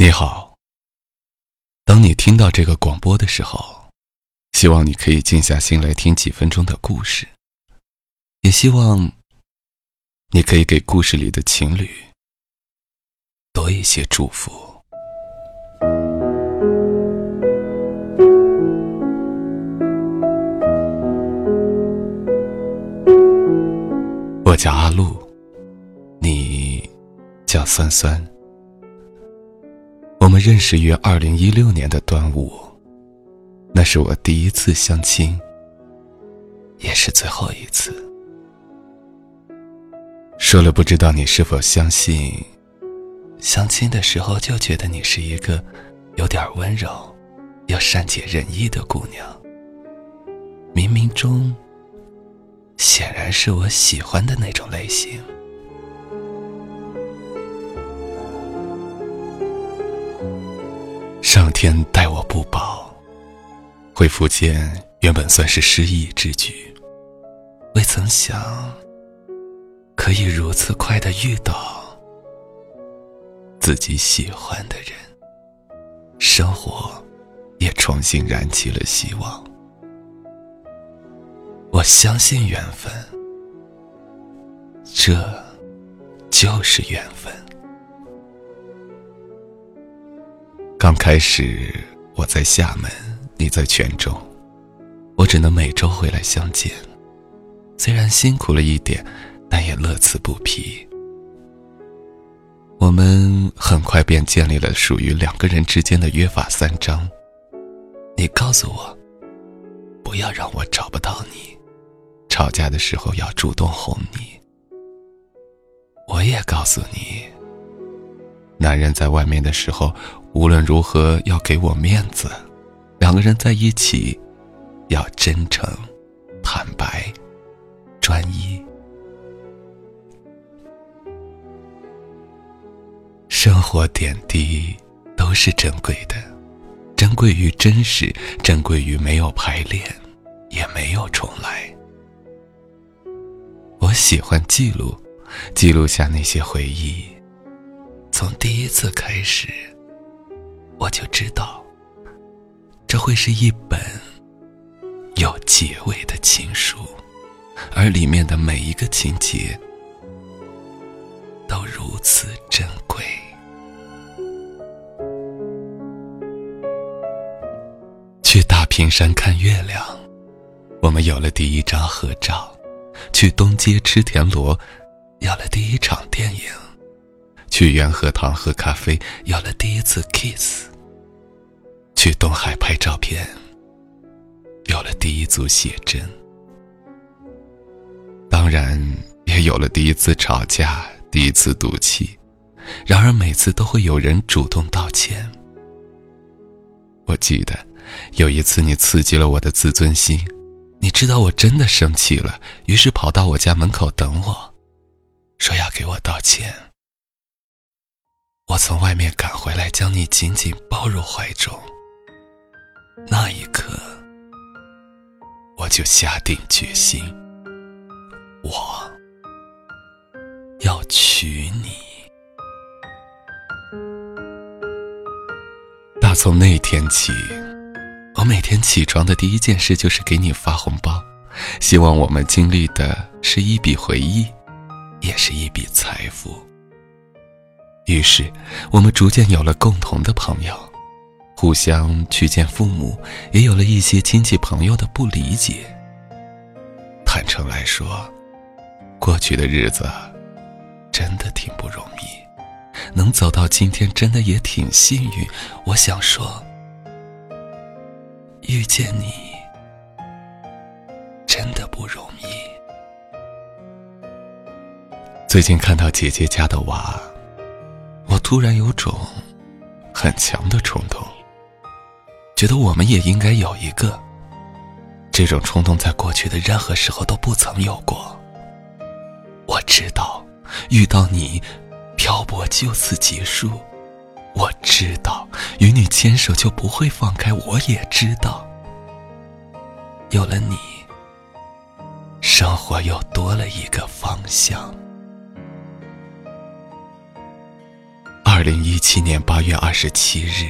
你好。当你听到这个广播的时候，希望你可以静下心来听几分钟的故事，也希望你可以给故事里的情侣多一些祝福。我叫阿露，你叫酸酸。我们认识于二零一六年的端午，那是我第一次相亲，也是最后一次。说了不知道你是否相信，相亲的时候就觉得你是一个有点温柔又善解人意的姑娘。冥冥中，显然是我喜欢的那种类型。上天待我不薄，回福建原本算是失意之举，未曾想可以如此快的遇到自己喜欢的人，生活也重新燃起了希望。我相信缘分，这就是缘分。刚开始我在厦门，你在泉州，我只能每周回来相见。虽然辛苦了一点，但也乐此不疲。我们很快便建立了属于两个人之间的约法三章。你告诉我，不要让我找不到你，吵架的时候要主动哄你。我也告诉你。男人在外面的时候，无论如何要给我面子。两个人在一起，要真诚、坦白、专一。生活点滴都是珍贵的，珍贵于真实，珍贵于没有排练，也没有重来。我喜欢记录，记录下那些回忆。从第一次开始，我就知道，这会是一本有结尾的情书，而里面的每一个情节都如此珍贵。去大平山看月亮，我们有了第一张合照；去东街吃田螺，有了第一场电影。去元和堂喝咖啡，有了第一次 kiss；去东海拍照片，有了第一组写真。当然，也有了第一次吵架，第一次赌气。然而，每次都会有人主动道歉。我记得有一次，你刺激了我的自尊心，你知道我真的生气了，于是跑到我家门口等我，说要给我道歉。我从外面赶回来，将你紧紧抱入怀中。那一刻，我就下定决心，我要娶你。打从那天起，我每天起床的第一件事就是给你发红包，希望我们经历的是一笔回忆，也是一笔财富。于是，我们逐渐有了共同的朋友，互相去见父母，也有了一些亲戚朋友的不理解。坦诚来说，过去的日子真的挺不容易，能走到今天真的也挺幸运。我想说，遇见你真的不容易。最近看到姐姐家的娃。突然有种很强的冲动，觉得我们也应该有一个。这种冲动在过去的任何时候都不曾有过。我知道，遇到你，漂泊就此结束。我知道，与你牵手就不会放开。我也知道，有了你，生活又多了一个方向。零一七年八月二十七日，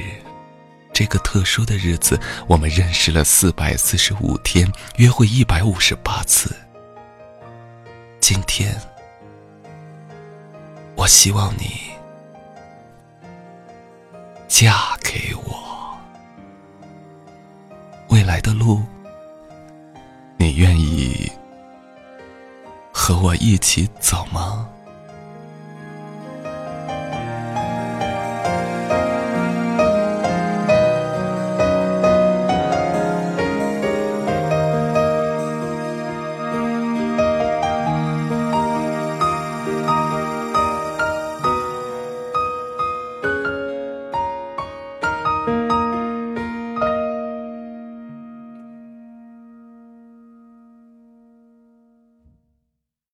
这个特殊的日子，我们认识了四百四十五天，约会一百五十八次。今天，我希望你嫁给我。未来的路，你愿意和我一起走吗？